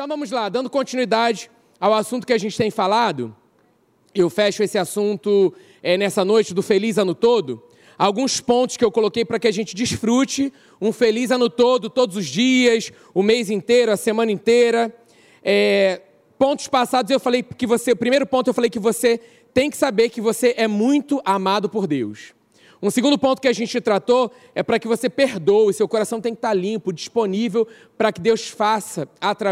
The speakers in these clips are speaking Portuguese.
Então vamos lá, dando continuidade ao assunto que a gente tem falado, eu fecho esse assunto é, nessa noite do Feliz Ano Todo. Alguns pontos que eu coloquei para que a gente desfrute um feliz ano todo, todos os dias, o mês inteiro, a semana inteira. É, pontos passados eu falei que você, o primeiro ponto eu falei que você tem que saber que você é muito amado por Deus. Um segundo ponto que a gente tratou é para que você perdoe, seu coração tem que estar limpo, disponível para que Deus faça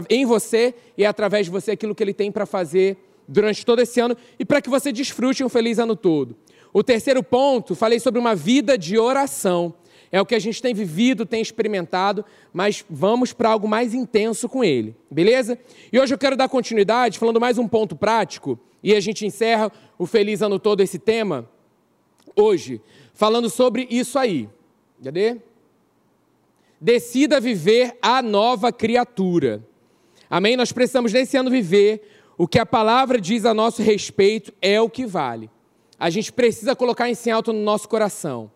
em você e através de você aquilo que Ele tem para fazer durante todo esse ano e para que você desfrute um feliz ano todo. O terceiro ponto, falei sobre uma vida de oração. É o que a gente tem vivido, tem experimentado, mas vamos para algo mais intenso com ele, beleza? E hoje eu quero dar continuidade, falando mais um ponto prático, e a gente encerra o Feliz Ano Todo esse tema hoje, falando sobre isso aí. Cadê? Decida viver a nova criatura. Amém? Nós precisamos nesse ano viver o que a palavra diz a nosso respeito é o que vale. A gente precisa colocar isso em alto no nosso coração.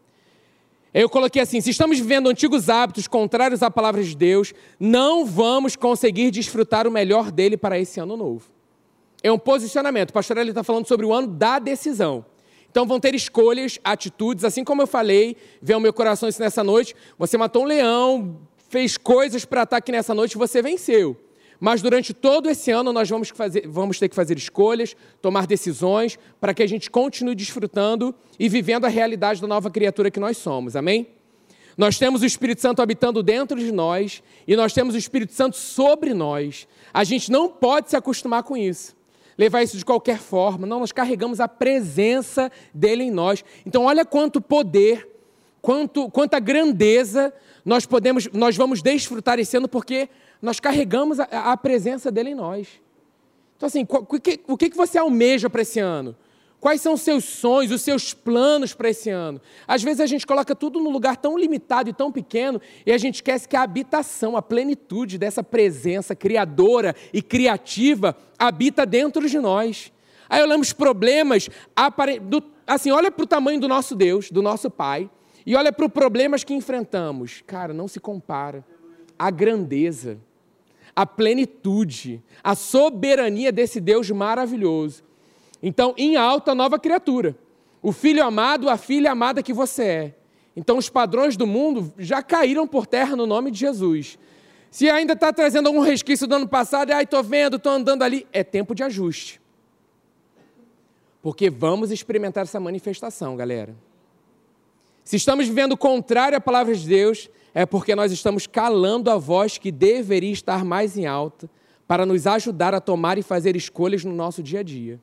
Eu coloquei assim: se estamos vivendo antigos hábitos contrários à palavra de Deus, não vamos conseguir desfrutar o melhor dele para esse ano novo. É um posicionamento. O pastor ele está falando sobre o ano da decisão. Então vão ter escolhas, atitudes, assim como eu falei, veio meu coração isso nessa noite. Você matou um leão, fez coisas para estar aqui nessa noite, você venceu. Mas durante todo esse ano nós vamos, fazer, vamos ter que fazer escolhas, tomar decisões, para que a gente continue desfrutando e vivendo a realidade da nova criatura que nós somos. Amém? Nós temos o Espírito Santo habitando dentro de nós e nós temos o Espírito Santo sobre nós. A gente não pode se acostumar com isso levar isso de qualquer forma. Não, nós carregamos a presença dele em nós. Então, olha quanto poder, quanto, quanta grandeza nós podemos, nós vamos desfrutar esse ano, porque nós carregamos a, a presença dele em nós. Então, assim, o que, o que você almeja para esse ano? Quais são os seus sonhos, os seus planos para esse ano? Às vezes a gente coloca tudo num lugar tão limitado e tão pequeno e a gente esquece que a habitação, a plenitude dessa presença criadora e criativa habita dentro de nós. Aí olhamos problemas, assim, olha para o tamanho do nosso Deus, do nosso Pai, e olha para os problemas que enfrentamos. Cara, não se compara. A grandeza, a plenitude, a soberania desse Deus maravilhoso. Então, em alta, nova criatura. O filho amado, a filha amada que você é. Então, os padrões do mundo já caíram por terra no nome de Jesus. Se ainda está trazendo algum resquício do ano passado, ai, estou vendo, estou andando ali, é tempo de ajuste. Porque vamos experimentar essa manifestação, galera. Se estamos vivendo contrário à palavra de Deus, é porque nós estamos calando a voz que deveria estar mais em alta para nos ajudar a tomar e fazer escolhas no nosso dia a dia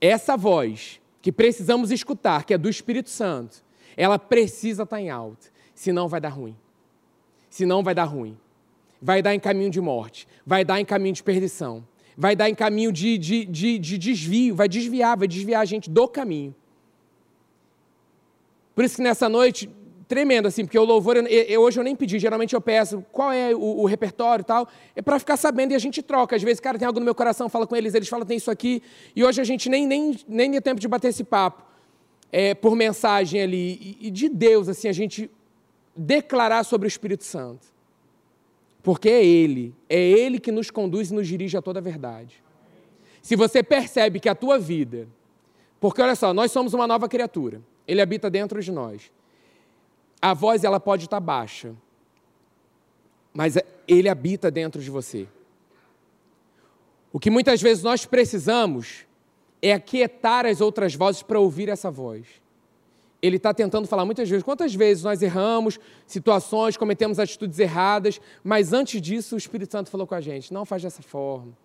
essa voz que precisamos escutar, que é do Espírito Santo, ela precisa estar em alto, senão vai dar ruim. Senão vai dar ruim. Vai dar em caminho de morte, vai dar em caminho de perdição, vai dar em caminho de, de, de, de desvio, vai desviar, vai desviar a gente do caminho. Por isso que nessa noite tremendo, assim, porque o louvor, eu, eu, hoje eu nem pedi, geralmente eu peço qual é o, o repertório e tal, é para ficar sabendo e a gente troca. Às vezes, cara, tem algo no meu coração, fala com eles, eles falam, tem isso aqui, e hoje a gente nem, nem, nem tem tempo de bater esse papo é, por mensagem ali, e, e de Deus, assim, a gente declarar sobre o Espírito Santo. Porque é Ele, é Ele que nos conduz e nos dirige a toda a verdade. Se você percebe que a tua vida, porque olha só, nós somos uma nova criatura, Ele habita dentro de nós a voz ela pode estar baixa, mas ele habita dentro de você. O que muitas vezes nós precisamos é aquietar as outras vozes para ouvir essa voz. Ele está tentando falar muitas vezes. Quantas vezes nós erramos, situações, cometemos atitudes erradas, mas antes disso o Espírito Santo falou com a gente: não faz dessa forma.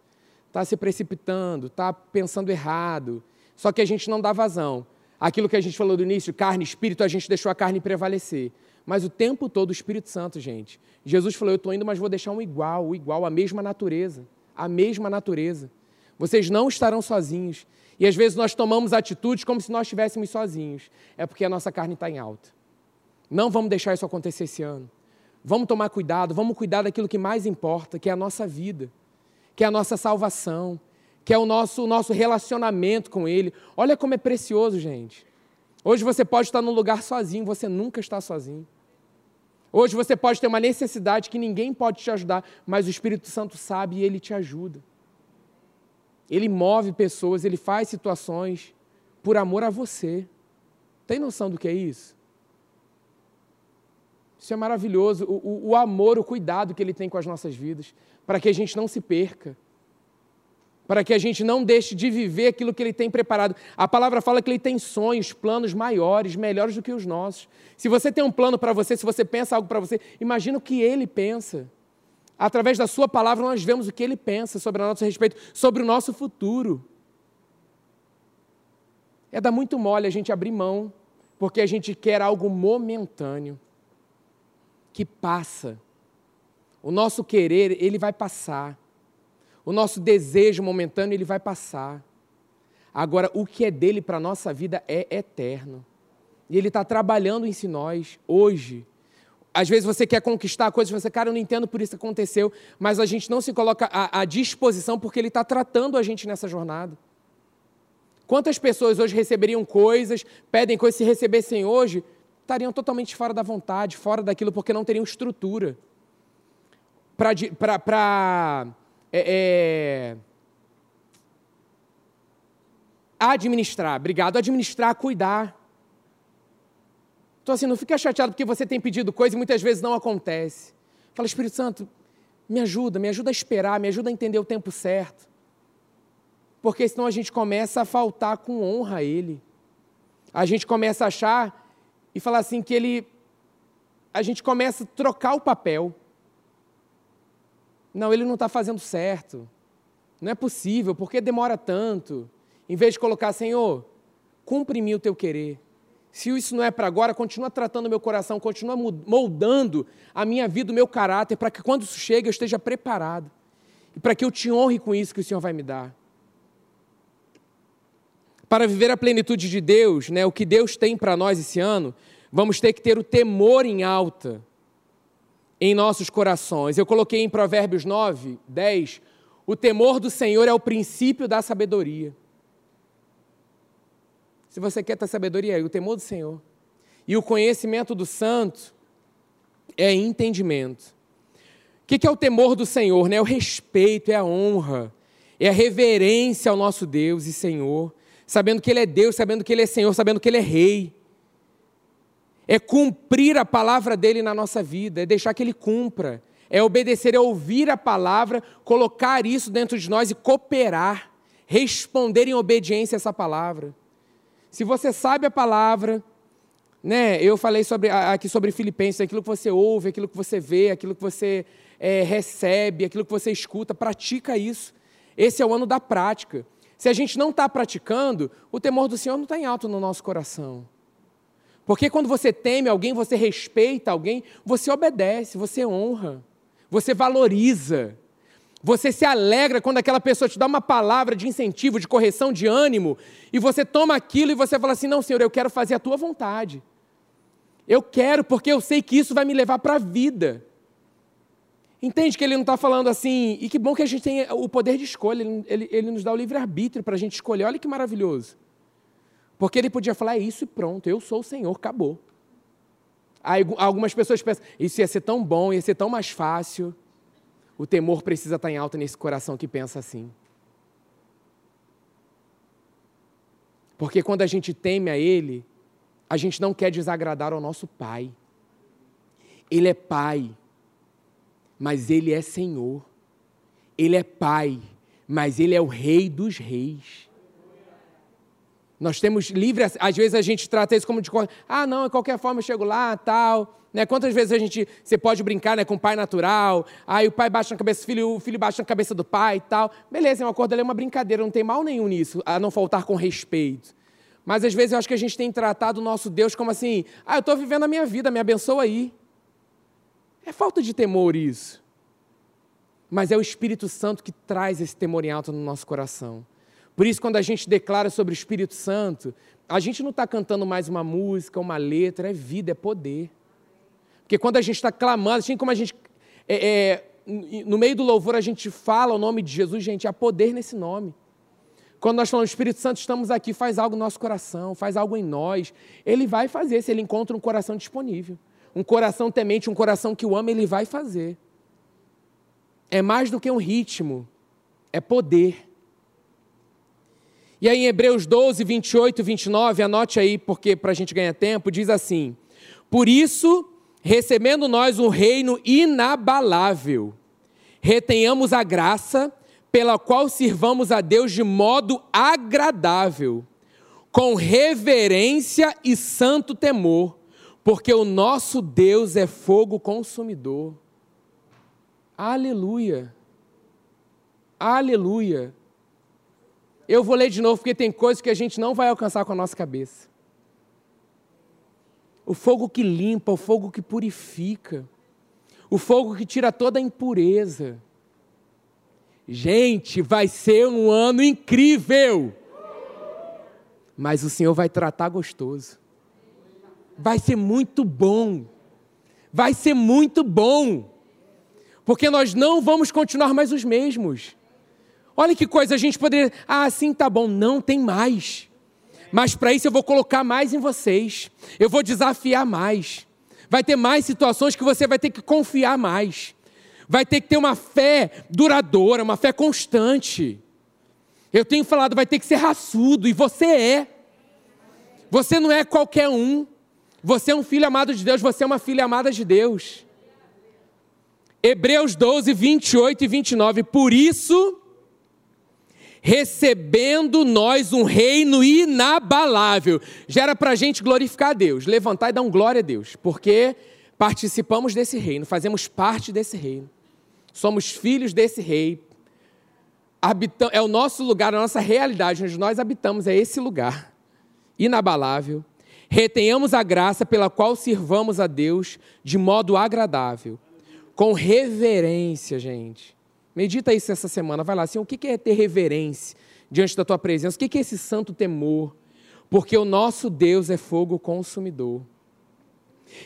Está se precipitando, está pensando errado. Só que a gente não dá vazão aquilo que a gente falou do início, carne, espírito, a gente deixou a carne prevalecer. Mas o tempo todo o Espírito Santo, gente. Jesus falou: Eu estou indo, mas vou deixar um igual, o igual, a mesma natureza. A mesma natureza. Vocês não estarão sozinhos. E às vezes nós tomamos atitudes como se nós estivéssemos sozinhos. É porque a nossa carne está em alta. Não vamos deixar isso acontecer esse ano. Vamos tomar cuidado, vamos cuidar daquilo que mais importa, que é a nossa vida, que é a nossa salvação, que é o nosso, o nosso relacionamento com Ele. Olha como é precioso, gente. Hoje você pode estar num lugar sozinho, você nunca está sozinho. Hoje você pode ter uma necessidade que ninguém pode te ajudar, mas o Espírito Santo sabe e ele te ajuda. Ele move pessoas, ele faz situações por amor a você. Tem noção do que é isso? Isso é maravilhoso. O, o, o amor, o cuidado que ele tem com as nossas vidas, para que a gente não se perca para que a gente não deixe de viver aquilo que Ele tem preparado. A palavra fala que Ele tem sonhos, planos maiores, melhores do que os nossos. Se você tem um plano para você, se você pensa algo para você, imagina o que Ele pensa. Através da Sua palavra, nós vemos o que Ele pensa sobre o nosso respeito, sobre o nosso futuro. É dar muito mole a gente abrir mão, porque a gente quer algo momentâneo, que passa. O nosso querer, ele vai passar. O nosso desejo momentâneo ele vai passar. Agora, o que é dele para a nossa vida é eterno. E ele está trabalhando em si nós, hoje. Às vezes você quer conquistar coisas, você, cara, eu não entendo por isso que aconteceu, mas a gente não se coloca à, à disposição porque ele está tratando a gente nessa jornada. Quantas pessoas hoje receberiam coisas, pedem coisas, se recebessem hoje, estariam totalmente fora da vontade, fora daquilo, porque não teriam estrutura para é, é, administrar, obrigado, administrar, cuidar. Então, assim, não fica chateado porque você tem pedido coisa e muitas vezes não acontece. Fala, Espírito Santo, me ajuda, me ajuda a esperar, me ajuda a entender o tempo certo. Porque senão a gente começa a faltar com honra a Ele. A gente começa a achar e falar assim que Ele. A gente começa a trocar o papel. Não, ele não está fazendo certo. Não é possível, por que demora tanto? Em vez de colocar, Senhor, cumpre em mim o teu querer. Se isso não é para agora, continua tratando meu coração, continua moldando a minha vida, o meu caráter, para que quando isso chegue eu esteja preparado. E para que eu te honre com isso que o Senhor vai me dar. Para viver a plenitude de Deus, né, o que Deus tem para nós esse ano, vamos ter que ter o temor em alta em nossos corações. Eu coloquei em Provérbios 9, 10, o temor do Senhor é o princípio da sabedoria. Se você quer ter sabedoria, é o temor do Senhor. E o conhecimento do santo é entendimento. O que é o temor do Senhor? Né? É o respeito, é a honra, é a reverência ao nosso Deus e Senhor, sabendo que Ele é Deus, sabendo que Ele é Senhor, sabendo que Ele é Rei é cumprir a palavra dele na nossa vida, é deixar que ele cumpra, é obedecer, é ouvir a palavra, colocar isso dentro de nós e cooperar, responder em obediência a essa palavra. Se você sabe a palavra, né, eu falei sobre, aqui sobre Filipenses, aquilo que você ouve, aquilo que você vê, aquilo que você é, recebe, aquilo que você escuta, pratica isso. Esse é o ano da prática. Se a gente não está praticando, o temor do Senhor não está em alto no nosso coração. Porque quando você teme alguém, você respeita alguém, você obedece, você honra, você valoriza. Você se alegra quando aquela pessoa te dá uma palavra de incentivo, de correção, de ânimo, e você toma aquilo e você fala assim: Não, Senhor, eu quero fazer a tua vontade. Eu quero, porque eu sei que isso vai me levar para a vida. Entende que ele não está falando assim, e que bom que a gente tem o poder de escolha, ele, ele, ele nos dá o livre-arbítrio para a gente escolher, olha que maravilhoso. Porque ele podia falar, é isso e pronto, eu sou o Senhor, acabou. Aí, algumas pessoas pensam, isso ia ser tão bom, ia ser tão mais fácil. O temor precisa estar em alta nesse coração que pensa assim. Porque quando a gente teme a Ele, a gente não quer desagradar ao nosso Pai. Ele é Pai, mas Ele é Senhor. Ele é Pai, mas Ele é o Rei dos Reis. Nós temos livre, às vezes a gente trata isso como de ah, não, de qualquer forma eu chego lá, tal. Né? Quantas vezes a gente, você pode brincar né, com o pai natural, aí o pai baixa na cabeça do filho, o filho baixa na cabeça do pai e tal. Beleza, é acordo ali, é uma brincadeira, não tem mal nenhum nisso, a não faltar com respeito. Mas às vezes eu acho que a gente tem tratado o nosso Deus como assim, ah, eu estou vivendo a minha vida, me abençoa aí. É falta de temor isso. Mas é o Espírito Santo que traz esse temor em alto no nosso coração. Por isso, quando a gente declara sobre o Espírito Santo, a gente não está cantando mais uma música, uma letra, é vida, é poder. Porque quando a gente está clamando, assim como a gente. É, é, no meio do louvor a gente fala o nome de Jesus, gente, há poder nesse nome. Quando nós falamos Espírito Santo, estamos aqui, faz algo no nosso coração, faz algo em nós. Ele vai fazer se ele encontra um coração disponível. um coração temente, um coração que o ama, ele vai fazer. É mais do que um ritmo, é poder. E aí em Hebreus 12, 28 e 29, anote aí, porque para a gente ganhar tempo, diz assim: Por isso, recebendo nós um reino inabalável, retenhamos a graça pela qual sirvamos a Deus de modo agradável, com reverência e santo temor, porque o nosso Deus é fogo consumidor. Aleluia. Aleluia. Eu vou ler de novo porque tem coisas que a gente não vai alcançar com a nossa cabeça. O fogo que limpa, o fogo que purifica, o fogo que tira toda a impureza. Gente, vai ser um ano incrível. Mas o Senhor vai tratar gostoso. Vai ser muito bom. Vai ser muito bom. Porque nós não vamos continuar mais os mesmos. Olha que coisa, a gente poderia. Ah, sim, tá bom. Não, tem mais. Mas para isso eu vou colocar mais em vocês. Eu vou desafiar mais. Vai ter mais situações que você vai ter que confiar mais. Vai ter que ter uma fé duradoura, uma fé constante. Eu tenho falado, vai ter que ser raçudo, e você é. Você não é qualquer um. Você é um filho amado de Deus, você é uma filha amada de Deus. Hebreus 12, 28 e 29. Por isso, recebendo nós um reino inabalável. Já era para a gente glorificar a Deus, levantar e dar um glória a Deus, porque participamos desse reino, fazemos parte desse reino, somos filhos desse rei, Habitam, é o nosso lugar, a nossa realidade, onde nós habitamos, é esse lugar inabalável. Retenhamos a graça pela qual sirvamos a Deus de modo agradável com reverência, gente. Medita isso essa semana. Vai lá, assim, o que é ter reverência diante da tua presença? O que é esse santo temor? Porque o nosso Deus é fogo consumidor.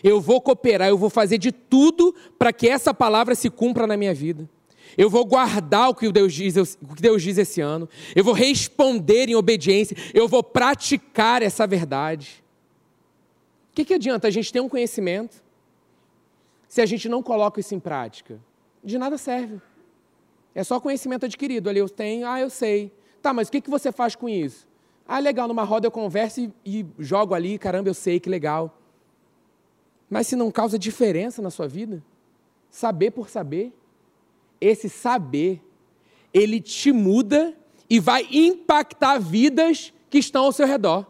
Eu vou cooperar, eu vou fazer de tudo para que essa palavra se cumpra na minha vida. Eu vou guardar o que Deus diz, o que Deus diz esse ano. Eu vou responder em obediência. Eu vou praticar essa verdade. O que, que adianta a gente ter um conhecimento, se a gente não coloca isso em prática? De nada serve. É só conhecimento adquirido. Ali eu tenho, ah, eu sei. Tá, mas o que, que você faz com isso? Ah, legal, numa roda eu converso e, e jogo ali, caramba, eu sei, que legal. Mas se não causa diferença na sua vida, saber por saber, esse saber, ele te muda e vai impactar vidas que estão ao seu redor.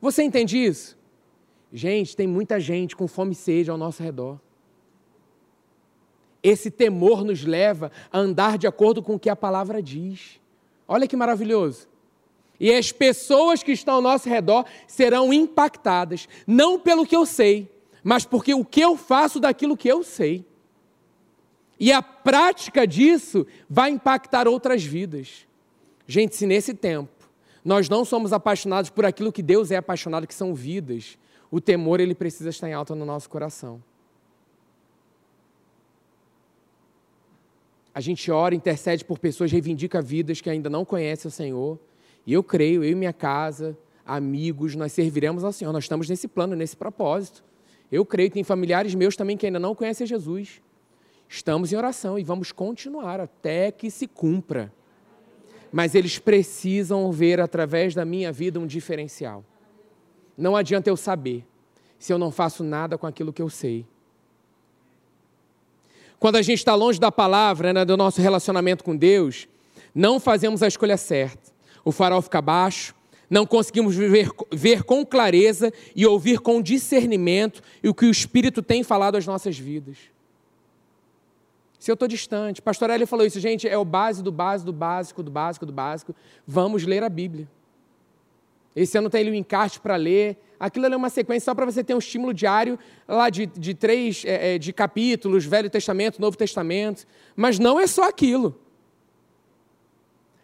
Você entende isso? Gente, tem muita gente com fome e sede ao nosso redor. Esse temor nos leva a andar de acordo com o que a palavra diz. Olha que maravilhoso. E as pessoas que estão ao nosso redor serão impactadas, não pelo que eu sei, mas porque o que eu faço daquilo que eu sei. E a prática disso vai impactar outras vidas. Gente, se nesse tempo nós não somos apaixonados por aquilo que Deus é apaixonado, que são vidas, o temor ele precisa estar em alta no nosso coração. A gente ora, intercede por pessoas, reivindica vidas que ainda não conhecem o Senhor. E eu creio, eu e minha casa, amigos, nós serviremos ao Senhor. Nós estamos nesse plano, nesse propósito. Eu creio que tem familiares meus também que ainda não conhecem Jesus. Estamos em oração e vamos continuar até que se cumpra. Mas eles precisam ver através da minha vida um diferencial. Não adianta eu saber se eu não faço nada com aquilo que eu sei. Quando a gente está longe da palavra, né, do nosso relacionamento com Deus, não fazemos a escolha certa. O farol fica baixo, não conseguimos viver, ver com clareza e ouvir com discernimento o que o Espírito tem falado às nossas vidas. Se eu estou distante, Pastor Eli falou isso, gente, é o base do base do básico, do básico, do básico. Vamos ler a Bíblia. Esse ano tem ali um encarte para ler. Aquilo é uma sequência só para você ter um estímulo diário lá de, de três é, é, de capítulos, Velho Testamento, Novo Testamento. Mas não é só aquilo.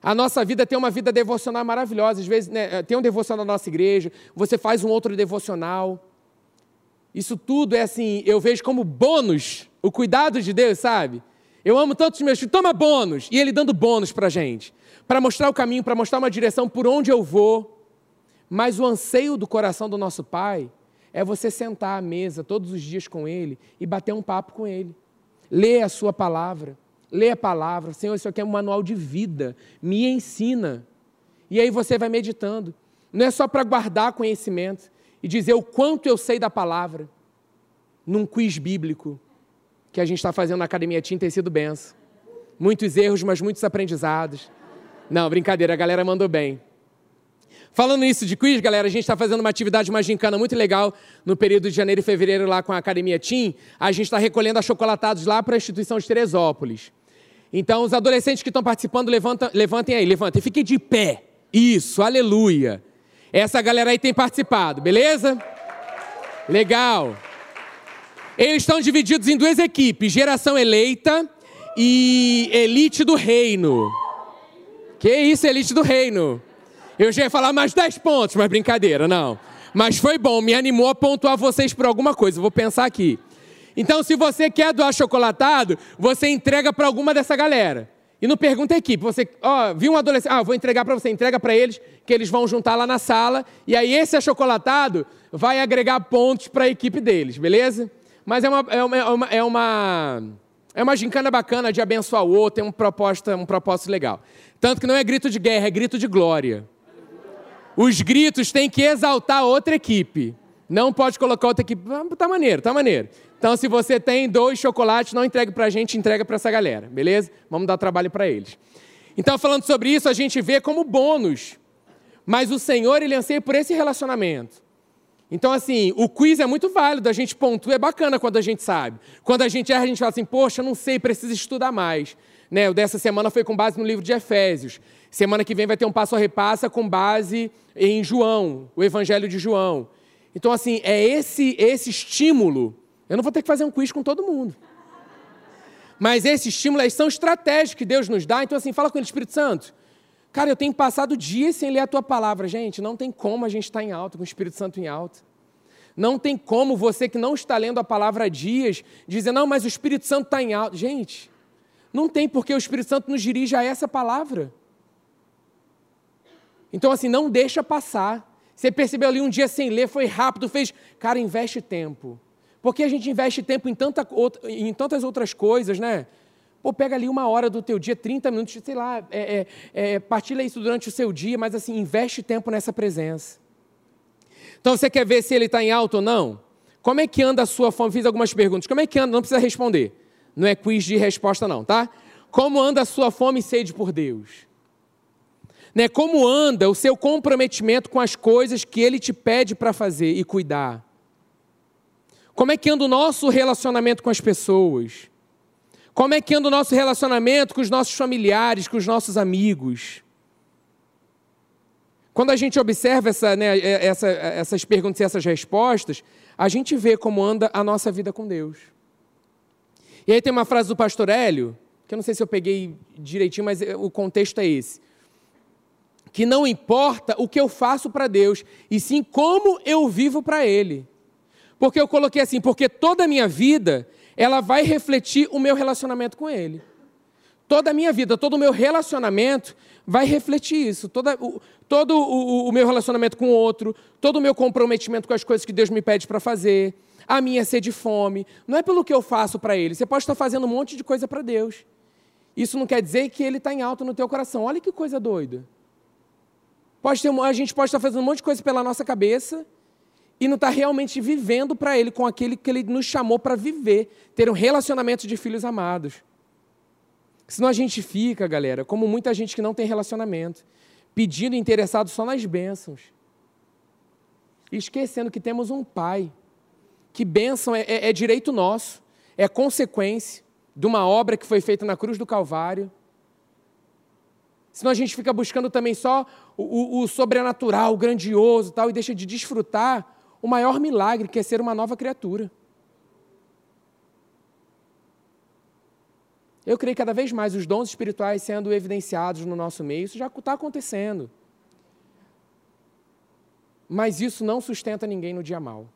A nossa vida tem uma vida devocional maravilhosa. Às vezes né, tem um devocional na nossa igreja, você faz um outro devocional. Isso tudo é assim, eu vejo como bônus o cuidado de Deus, sabe? Eu amo tanto os meus filhos, toma bônus. E Ele dando bônus para gente. Para mostrar o caminho, para mostrar uma direção por onde eu vou. Mas o anseio do coração do nosso Pai é você sentar à mesa todos os dias com Ele e bater um papo com Ele. Ler a Sua palavra. Lê a palavra. Senhor, isso aqui é um manual de vida. Me ensina. E aí você vai meditando. Não é só para guardar conhecimento e dizer o quanto eu sei da palavra. Num quiz bíblico que a gente está fazendo na Academia Tim tem sido benção. Muitos erros, mas muitos aprendizados. Não, brincadeira, a galera mandou bem. Falando isso de quiz, galera, a gente está fazendo uma atividade, uma gincana muito legal no período de janeiro e fevereiro lá com a Academia Tim. A gente está recolhendo achocolatados lá para a instituição de Teresópolis. Então, os adolescentes que estão participando, levanta, levantem aí, levantem. Fiquem de pé. Isso, aleluia. Essa galera aí tem participado, beleza? Legal. Eles estão divididos em duas equipes: geração eleita e elite do reino. Que isso, elite do reino? Eu já ia falar mais 10 pontos, mas brincadeira, não. Mas foi bom, me animou a pontuar vocês por alguma coisa. Vou pensar aqui. Então, se você quer doar chocolatado, você entrega para alguma dessa galera. E não pergunta a equipe. Você, ó, viu um adolescente, ah, vou entregar para você, entrega para eles, que eles vão juntar lá na sala. E aí esse achocolatado vai agregar pontos para a equipe deles, beleza? Mas é uma, é uma, é uma, é uma, é uma gincana bacana de abençoar o outro, tem um, um propósito legal. Tanto que não é grito de guerra, é grito de glória. Os gritos têm que exaltar outra equipe. Não pode colocar outra equipe. Tá maneiro, tá maneiro. Então, se você tem dois chocolates, não entregue para a gente, entrega para essa galera, beleza? Vamos dar trabalho para eles. Então, falando sobre isso, a gente vê como bônus. Mas o Senhor, Ele anseia por esse relacionamento. Então, assim, o quiz é muito válido, a gente pontua, é bacana quando a gente sabe. Quando a gente erra, a gente fala assim, poxa, não sei, preciso estudar mais. Né? O dessa semana foi com base no livro de Efésios. Semana que vem vai ter um passo a repassa com base em João, o Evangelho de João. Então, assim, é esse, esse estímulo. Eu não vou ter que fazer um quiz com todo mundo. Mas esse estímulo, são estratégias que Deus nos dá. Então, assim, fala com o Espírito Santo. Cara, eu tenho passado dias sem ler a tua palavra. Gente, não tem como a gente estar em alta, com o Espírito Santo em alta. Não tem como você que não está lendo a palavra há dias dizer, não, mas o Espírito Santo está em alta. Gente, não tem porque o Espírito Santo nos dirige a essa palavra. Então, assim, não deixa passar. Você percebeu ali um dia sem ler, foi rápido, fez. Cara, investe tempo. Porque a gente investe tempo em, tanta, em tantas outras coisas, né? Pô, pega ali uma hora do teu dia, 30 minutos, sei lá, é, é, é, partilha isso durante o seu dia, mas assim, investe tempo nessa presença. Então, você quer ver se ele está em alto ou não? Como é que anda a sua fome? Fiz algumas perguntas. Como é que anda? Não precisa responder. Não é quiz de resposta, não, tá? Como anda a sua fome e sede por Deus? Né? Como anda o seu comprometimento com as coisas que Ele te pede para fazer e cuidar? Como é que anda o nosso relacionamento com as pessoas? Como é que anda o nosso relacionamento com os nossos familiares, com os nossos amigos? Quando a gente observa essa, né, é, essa, essas perguntas e essas respostas, a gente vê como anda a nossa vida com Deus. E aí tem uma frase do pastor Hélio, que eu não sei se eu peguei direitinho, mas o contexto é esse que não importa o que eu faço para Deus, e sim como eu vivo para Ele. Porque eu coloquei assim, porque toda a minha vida, ela vai refletir o meu relacionamento com Ele. Toda a minha vida, todo o meu relacionamento vai refletir isso. Toda, o, todo o, o meu relacionamento com o outro, todo o meu comprometimento com as coisas que Deus me pede para fazer, a minha sede de fome. Não é pelo que eu faço para Ele. Você pode estar fazendo um monte de coisa para Deus. Isso não quer dizer que Ele está em alto no teu coração. Olha que coisa doida. Pode ter, a gente pode estar fazendo um monte de coisa pela nossa cabeça e não estar realmente vivendo para Ele com aquele que Ele nos chamou para viver, ter um relacionamento de filhos amados. Senão a gente fica, galera, como muita gente que não tem relacionamento, pedindo interessado só nas bênçãos. E esquecendo que temos um Pai, que bênção é, é, é direito nosso, é consequência de uma obra que foi feita na cruz do Calvário Senão a gente fica buscando também só o, o, o sobrenatural, o grandioso tal, e deixa de desfrutar o maior milagre, que é ser uma nova criatura. Eu creio cada vez mais os dons espirituais sendo evidenciados no nosso meio, isso já está acontecendo. Mas isso não sustenta ninguém no dia mal.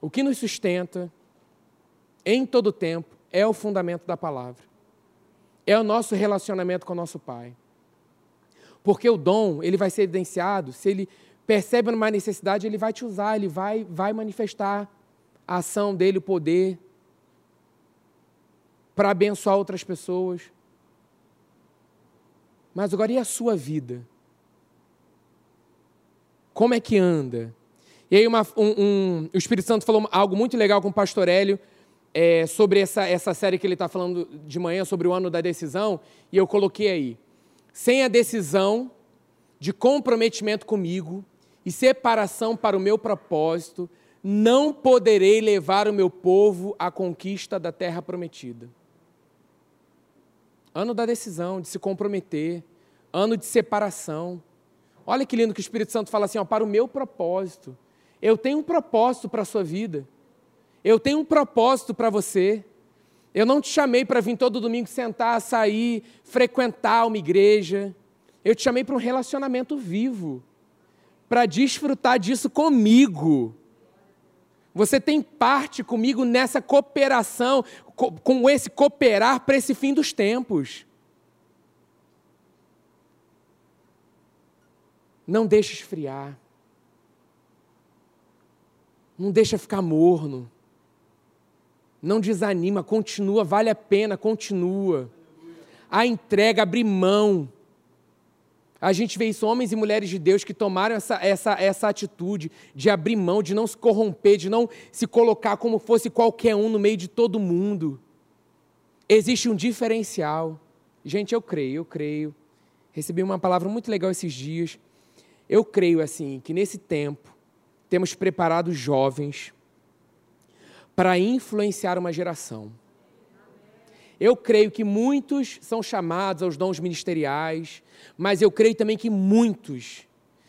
O que nos sustenta, em todo tempo, é o fundamento da palavra é o nosso relacionamento com o nosso Pai. Porque o dom, ele vai ser evidenciado se ele percebe uma necessidade, ele vai te usar, ele vai, vai manifestar a ação dele, o poder, para abençoar outras pessoas. Mas agora e a sua vida? Como é que anda? E aí uma, um, um, o Espírito Santo falou algo muito legal com o pastor Hélio, é, sobre essa, essa série que ele está falando de manhã, sobre o ano da decisão, e eu coloquei aí. Sem a decisão de comprometimento comigo e separação para o meu propósito, não poderei levar o meu povo à conquista da terra prometida. Ano da decisão, de se comprometer, ano de separação. Olha que lindo que o Espírito Santo fala assim: ó, para o meu propósito. Eu tenho um propósito para a sua vida. Eu tenho um propósito para você. Eu não te chamei para vir todo domingo sentar, sair, frequentar uma igreja. Eu te chamei para um relacionamento vivo, para desfrutar disso comigo. Você tem parte comigo nessa cooperação, com esse cooperar para esse fim dos tempos. Não deixe esfriar. Não deixa ficar morno. Não desanima, continua, vale a pena, continua. A entrega, abrir mão. A gente vê isso, homens e mulheres de Deus que tomaram essa, essa, essa atitude de abrir mão, de não se corromper, de não se colocar como fosse qualquer um no meio de todo mundo. Existe um diferencial. Gente, eu creio, eu creio. Recebi uma palavra muito legal esses dias. Eu creio, assim, que nesse tempo temos preparado jovens para influenciar uma geração. Eu creio que muitos são chamados aos dons ministeriais, mas eu creio também que muitos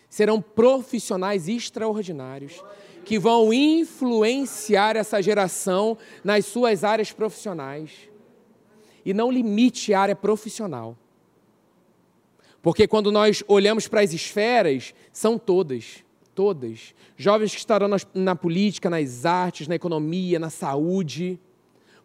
serão profissionais extraordinários que vão influenciar essa geração nas suas áreas profissionais. E não limite a área profissional. Porque quando nós olhamos para as esferas, são todas todas. Jovens que estarão na, na política, nas artes, na economia, na saúde.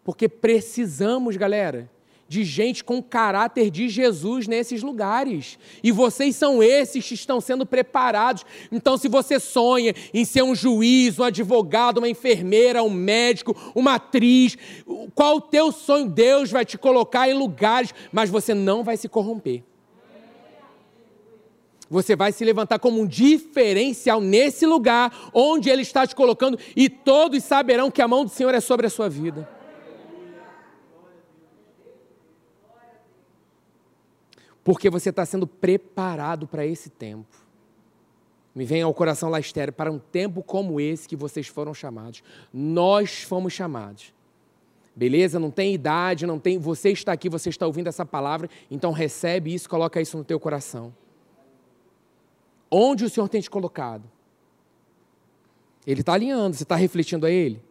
Porque precisamos, galera, de gente com caráter de Jesus nesses lugares. E vocês são esses que estão sendo preparados. Então, se você sonha em ser um juiz, um advogado, uma enfermeira, um médico, uma atriz, qual o teu sonho? Deus vai te colocar em lugares, mas você não vai se corromper. Você vai se levantar como um diferencial nesse lugar onde Ele está te colocando, e todos saberão que a mão do Senhor é sobre a sua vida. Porque você está sendo preparado para esse tempo. Me vem ao coração lá estéreo, para um tempo como esse que vocês foram chamados. Nós fomos chamados. Beleza? Não tem idade, não tem. Você está aqui, você está ouvindo essa palavra, então recebe isso, coloca isso no teu coração. Onde o Senhor tem te colocado? Ele está alinhando, você está refletindo a Ele?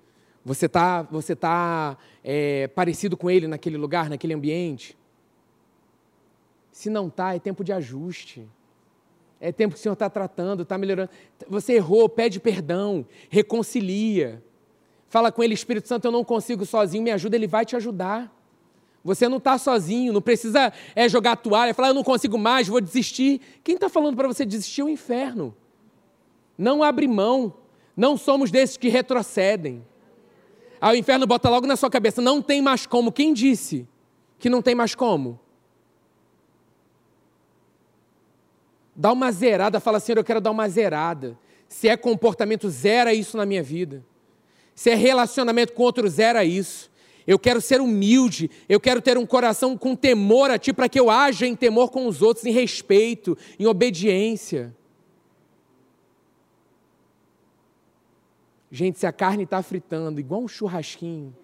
Você está você tá, é, parecido com Ele naquele lugar, naquele ambiente? Se não está, é tempo de ajuste. É tempo que o Senhor está tratando, está melhorando. Você errou, pede perdão, reconcilia. Fala com Ele, Espírito Santo, eu não consigo sozinho, me ajuda, Ele vai te ajudar. Você não está sozinho, não precisa é, jogar toalha, falar, eu não consigo mais, vou desistir. Quem está falando para você desistir é o inferno. Não abre mão. Não somos desses que retrocedem. Aí o inferno bota logo na sua cabeça, não tem mais como. Quem disse que não tem mais como? Dá uma zerada, fala, Senhor, eu quero dar uma zerada. Se é comportamento, zera isso na minha vida. Se é relacionamento com outro, zera isso. Eu quero ser humilde, eu quero ter um coração com temor a Ti, para que eu haja em temor com os outros, em respeito, em obediência. Gente, se a carne está fritando, igual um churrasquinho,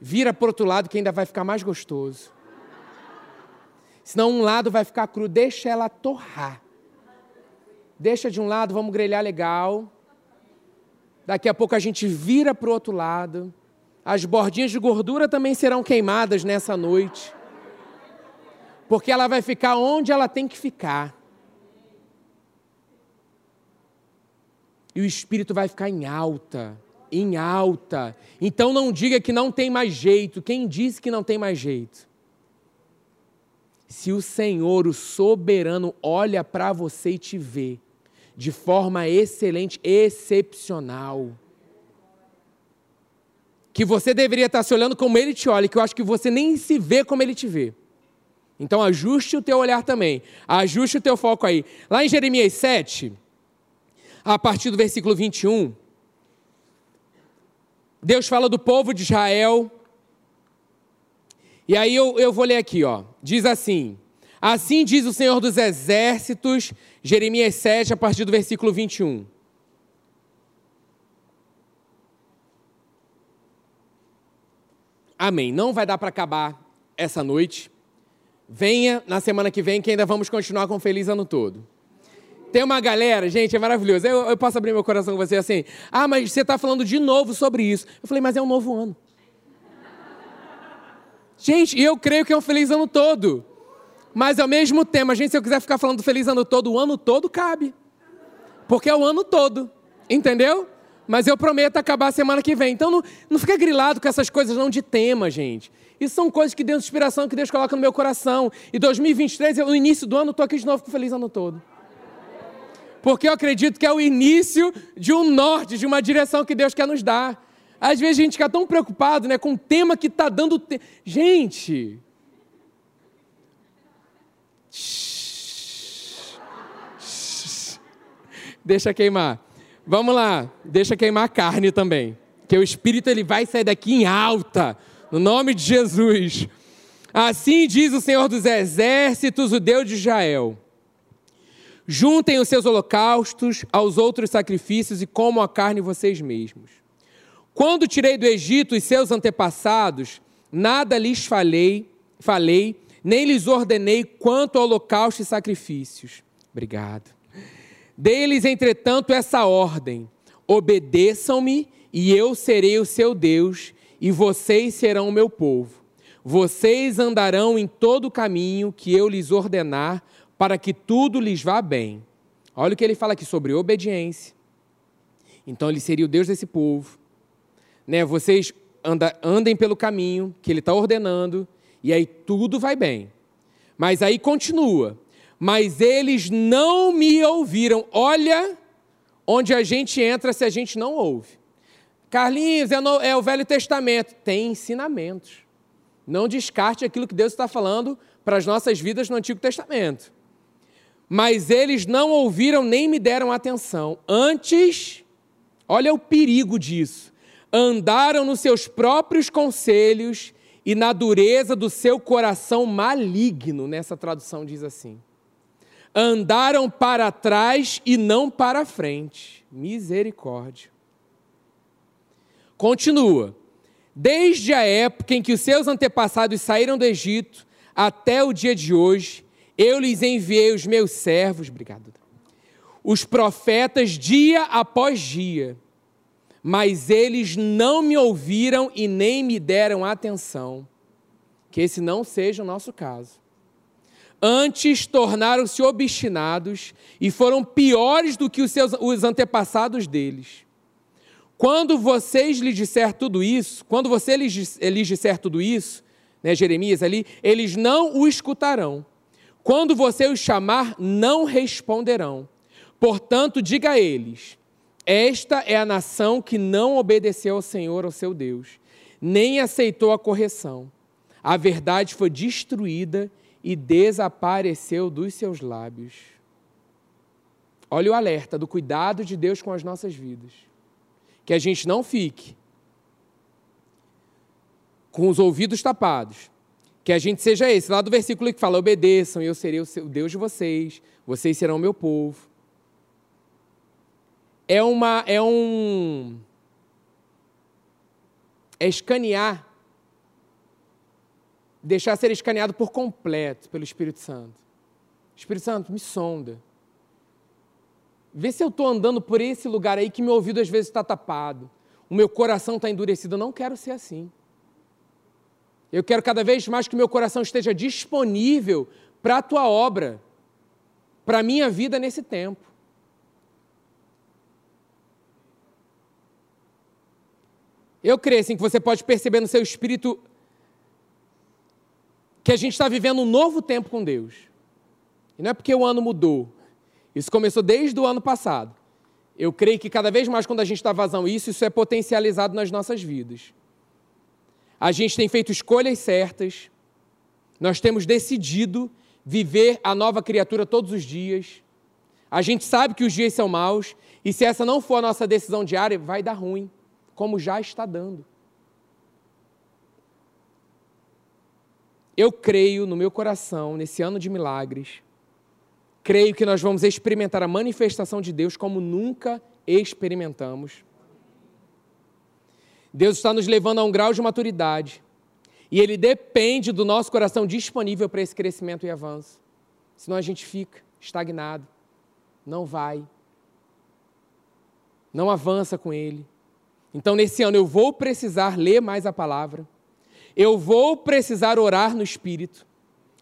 vira para outro lado que ainda vai ficar mais gostoso. Senão um lado vai ficar cru, deixa ela torrar. Deixa de um lado, vamos grelhar legal. Daqui a pouco a gente vira para o outro lado. As bordinhas de gordura também serão queimadas nessa noite. Porque ela vai ficar onde ela tem que ficar. E o espírito vai ficar em alta, em alta. Então não diga que não tem mais jeito. Quem disse que não tem mais jeito? Se o Senhor, o soberano, olha para você e te vê, de forma excelente, excepcional. Que você deveria estar se olhando como ele te olha, que eu acho que você nem se vê como ele te vê. Então ajuste o teu olhar também, ajuste o teu foco aí. Lá em Jeremias 7, a partir do versículo 21, Deus fala do povo de Israel. E aí eu, eu vou ler aqui, ó. Diz assim: Assim diz o Senhor dos Exércitos, Jeremias 7, a partir do versículo 21. Amém. Não vai dar para acabar essa noite. Venha na semana que vem, que ainda vamos continuar com o Feliz Ano Todo. Tem uma galera, gente, é maravilhoso. Eu, eu posso abrir meu coração com você assim. Ah, mas você está falando de novo sobre isso. Eu falei, mas é um novo ano. Gente, eu creio que é um feliz ano todo. Mas ao mesmo tempo, a gente, se eu quiser ficar falando feliz ano todo, o ano todo cabe. Porque é o ano todo. Entendeu? Mas eu prometo acabar semana que vem. Então não, não fica grilado com essas coisas não de tema, gente. Isso são coisas que Deus, inspiração que Deus coloca no meu coração. E 2023, no início do ano, estou aqui de novo com feliz ano todo porque eu acredito que é o início de um norte, de uma direção que Deus quer nos dar. Às vezes a gente fica tão preocupado né, com o tema que está dando. Te... Gente! Deixa queimar. Vamos lá, deixa queimar a carne também. Que o espírito ele vai sair daqui em alta, no nome de Jesus. Assim diz o Senhor dos Exércitos, o Deus de Israel Juntem os seus holocaustos aos outros sacrifícios e comam a carne vocês mesmos. Quando tirei do Egito os seus antepassados, nada lhes falei, falei, nem lhes ordenei quanto ao holocausto e sacrifícios. Obrigado. Dei-lhes, entretanto, essa ordem: obedeçam-me, e eu serei o seu Deus, e vocês serão o meu povo. Vocês andarão em todo o caminho que eu lhes ordenar, para que tudo lhes vá bem. Olha o que ele fala aqui sobre obediência. Então ele seria o Deus desse povo. Né? Vocês anda, andem pelo caminho que ele está ordenando, e aí tudo vai bem. Mas aí continua. Mas eles não me ouviram. Olha onde a gente entra se a gente não ouve. Carlinhos, é, no, é o Velho Testamento. Tem ensinamentos. Não descarte aquilo que Deus está falando para as nossas vidas no Antigo Testamento. Mas eles não ouviram nem me deram atenção. Antes, olha o perigo disso. Andaram nos seus próprios conselhos e na dureza do seu coração maligno, nessa tradução diz assim. Andaram para trás e não para frente. Misericórdia. Continua. Desde a época em que os seus antepassados saíram do Egito até o dia de hoje, eu lhes enviei os meus servos, obrigado, os profetas dia após dia, mas eles não me ouviram e nem me deram atenção. Que esse não seja o nosso caso. Antes tornaram-se obstinados e foram piores do que os, seus, os antepassados deles. Quando vocês lhes disser tudo isso, quando você lhes, lhes disser tudo isso, né, Jeremias ali, eles não o escutarão quando você os chamar, não responderão. Portanto, diga a eles: Esta é a nação que não obedeceu ao Senhor, ao seu Deus, nem aceitou a correção. A verdade foi destruída e desapareceu dos seus lábios. Olha o alerta do cuidado de Deus com as nossas vidas. Que a gente não fique com os ouvidos tapados, que a gente seja esse, lá do versículo que fala: obedeçam, e eu serei o, Deus de vocês, vocês serão o meu povo. É uma. É um. É escanear. Deixar ser escaneado por completo pelo Espírito Santo. Espírito Santo, me sonda. Vê se eu estou andando por esse lugar aí que meu ouvido às vezes está tapado. O meu coração está endurecido. Eu não quero ser assim. Eu quero cada vez mais que meu coração esteja disponível para a tua obra, para a minha vida nesse tempo. Eu creio assim que você pode perceber no seu espírito que a gente está vivendo um novo tempo com Deus. E não é porque o ano mudou. Isso começou desde o ano passado. Eu creio que cada vez mais, quando a gente está vazando isso, isso é potencializado nas nossas vidas. A gente tem feito escolhas certas, nós temos decidido viver a nova criatura todos os dias. A gente sabe que os dias são maus, e se essa não for a nossa decisão diária, vai dar ruim, como já está dando. Eu creio no meu coração, nesse ano de milagres, creio que nós vamos experimentar a manifestação de Deus como nunca experimentamos. Deus está nos levando a um grau de maturidade e Ele depende do nosso coração disponível para esse crescimento e avanço. Senão a gente fica estagnado, não vai, não avança com Ele. Então, nesse ano, eu vou precisar ler mais a palavra eu vou precisar orar no espírito,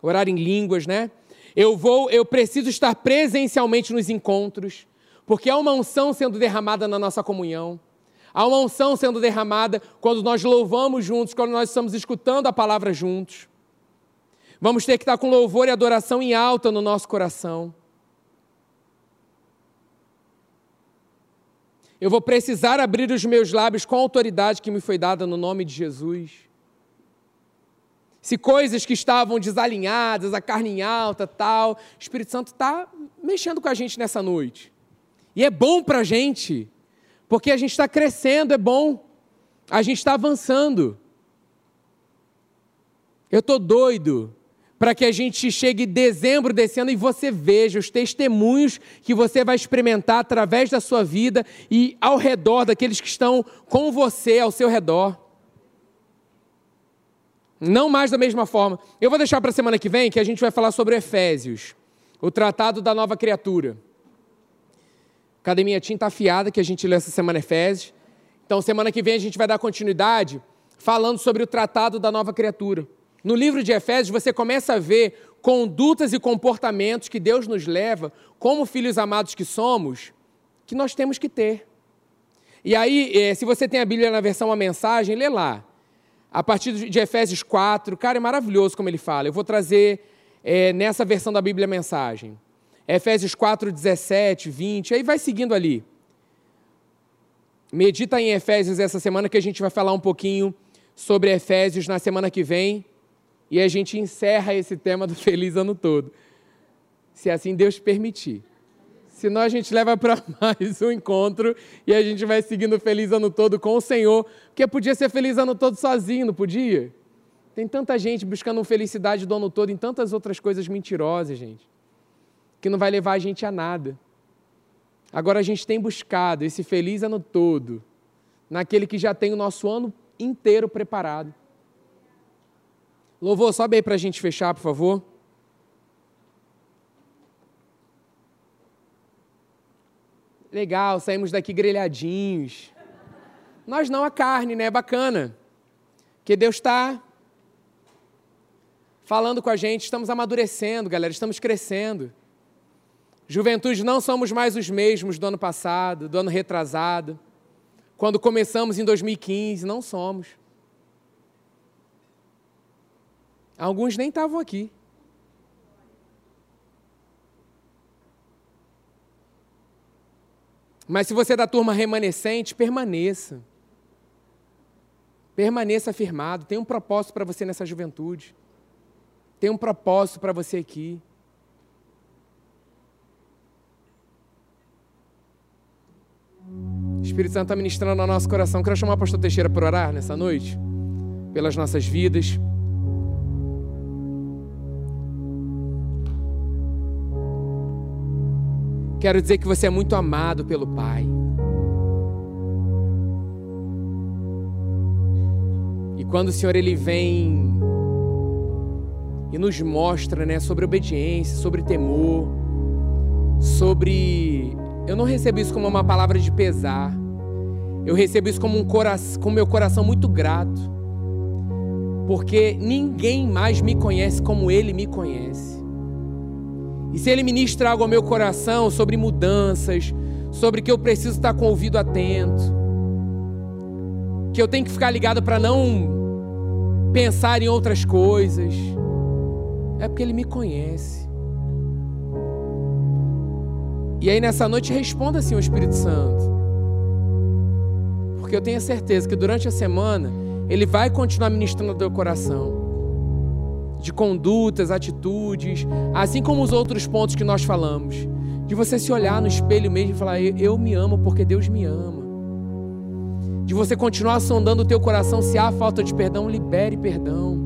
orar em línguas, né? Eu vou, eu preciso estar presencialmente nos encontros, porque há uma unção sendo derramada na nossa comunhão. Há uma unção sendo derramada quando nós louvamos juntos, quando nós estamos escutando a palavra juntos. Vamos ter que estar com louvor e adoração em alta no nosso coração. Eu vou precisar abrir os meus lábios com a autoridade que me foi dada no nome de Jesus se coisas que estavam desalinhadas, a carne em alta, tal, o Espírito Santo está mexendo com a gente nessa noite. E é bom para a gente, porque a gente está crescendo, é bom, a gente está avançando. Eu estou doido para que a gente chegue dezembro desse ano e você veja os testemunhos que você vai experimentar através da sua vida e ao redor daqueles que estão com você, ao seu redor. Não mais da mesma forma. Eu vou deixar para a semana que vem que a gente vai falar sobre Efésios, o tratado da nova criatura. Academia Tinta Afiada, que a gente lê essa semana Efésios. Então, semana que vem a gente vai dar continuidade falando sobre o tratado da nova criatura. No livro de Efésios, você começa a ver condutas e comportamentos que Deus nos leva, como filhos amados que somos, que nós temos que ter. E aí, eh, se você tem a Bíblia na versão a mensagem, lê lá a partir de Efésios 4. Cara, é maravilhoso como ele fala. Eu vou trazer é, nessa versão da Bíblia a mensagem. Efésios 4, 17, 20, aí vai seguindo ali. Medita em Efésios essa semana que a gente vai falar um pouquinho sobre Efésios na semana que vem e a gente encerra esse tema do Feliz Ano Todo. Se assim Deus permitir. Senão a gente leva para mais um encontro e a gente vai seguindo feliz ano todo com o Senhor, porque podia ser feliz ano todo sozinho, não podia? Tem tanta gente buscando felicidade do ano todo em tantas outras coisas mentirosas, gente, que não vai levar a gente a nada. Agora a gente tem buscado esse feliz ano todo naquele que já tem o nosso ano inteiro preparado. Louvor, sobe aí para a gente fechar, por favor. Legal, saímos daqui grelhadinhos. Nós não a carne, né? É bacana. Porque Deus está falando com a gente, estamos amadurecendo, galera, estamos crescendo. Juventude, não somos mais os mesmos do ano passado, do ano retrasado. Quando começamos em 2015, não somos. Alguns nem estavam aqui. Mas se você é da turma remanescente, permaneça. Permaneça firmado. Tem um propósito para você nessa juventude. Tem um propósito para você aqui. O Espírito Santo está ministrando no nosso coração. Quero chamar o pastor Teixeira para orar nessa noite, pelas nossas vidas. Quero dizer que você é muito amado pelo Pai. E quando o Senhor ele vem e nos mostra, né, sobre obediência, sobre temor, sobre eu não recebo isso como uma palavra de pesar. Eu recebo isso como um coração, com meu coração muito grato. Porque ninguém mais me conhece como ele me conhece. E se Ele ministra algo ao meu coração sobre mudanças, sobre que eu preciso estar com o ouvido atento, que eu tenho que ficar ligado para não pensar em outras coisas, é porque Ele me conhece. E aí nessa noite responda assim ao Espírito Santo. Porque eu tenho certeza que durante a semana ele vai continuar ministrando no teu coração. De condutas, atitudes, assim como os outros pontos que nós falamos. De você se olhar no espelho mesmo e falar: Eu me amo porque Deus me ama. De você continuar sondando o teu coração se há falta de perdão, libere perdão.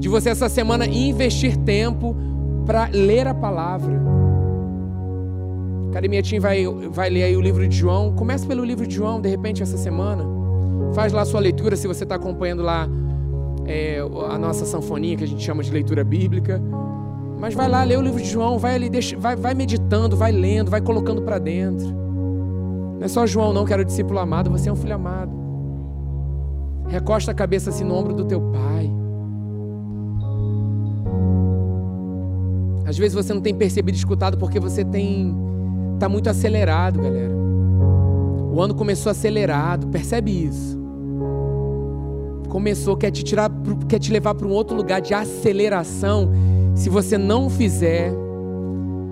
De você essa semana investir tempo para ler a palavra. Cara, minha tia vai, vai ler aí o livro de João. Comece pelo livro de João, de repente, essa semana. Faz lá a sua leitura, se você está acompanhando lá é, a nossa sanfoninha, que a gente chama de leitura bíblica. Mas vai lá, lê o livro de João, vai ali, deixa, vai, vai meditando, vai lendo, vai colocando para dentro. Não é só João, não, que era o discípulo amado, você é um filho amado. Recosta a cabeça assim no ombro do teu pai. Às vezes você não tem percebido escutado porque você tem Está muito acelerado, galera. O ano começou acelerado, percebe isso? Começou, quer te tirar, quer te levar para um outro lugar de aceleração. Se você não fizer,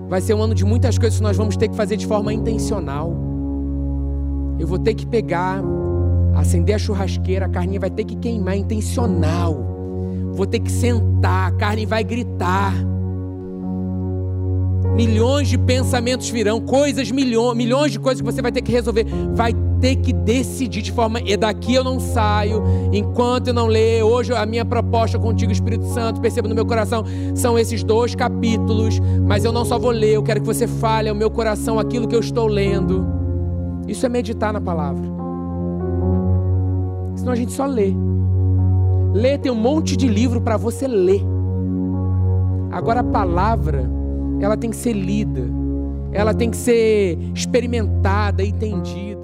vai ser um ano de muitas coisas que nós vamos ter que fazer de forma intencional. Eu vou ter que pegar, acender a churrasqueira, a carninha vai ter que queimar, intencional. Vou ter que sentar, a carne vai gritar. Milhões de pensamentos virão, coisas, milhões, milhões de coisas que você vai ter que resolver. Vai ter que decidir de forma. E daqui eu não saio, enquanto eu não ler. Hoje a minha proposta contigo, Espírito Santo, perceba no meu coração, são esses dois capítulos. Mas eu não só vou ler, eu quero que você fale ao meu coração aquilo que eu estou lendo. Isso é meditar na palavra. Senão a gente só lê. Lê, tem um monte de livro para você ler. Agora a palavra ela tem que ser lida, ela tem que ser experimentada, entendida.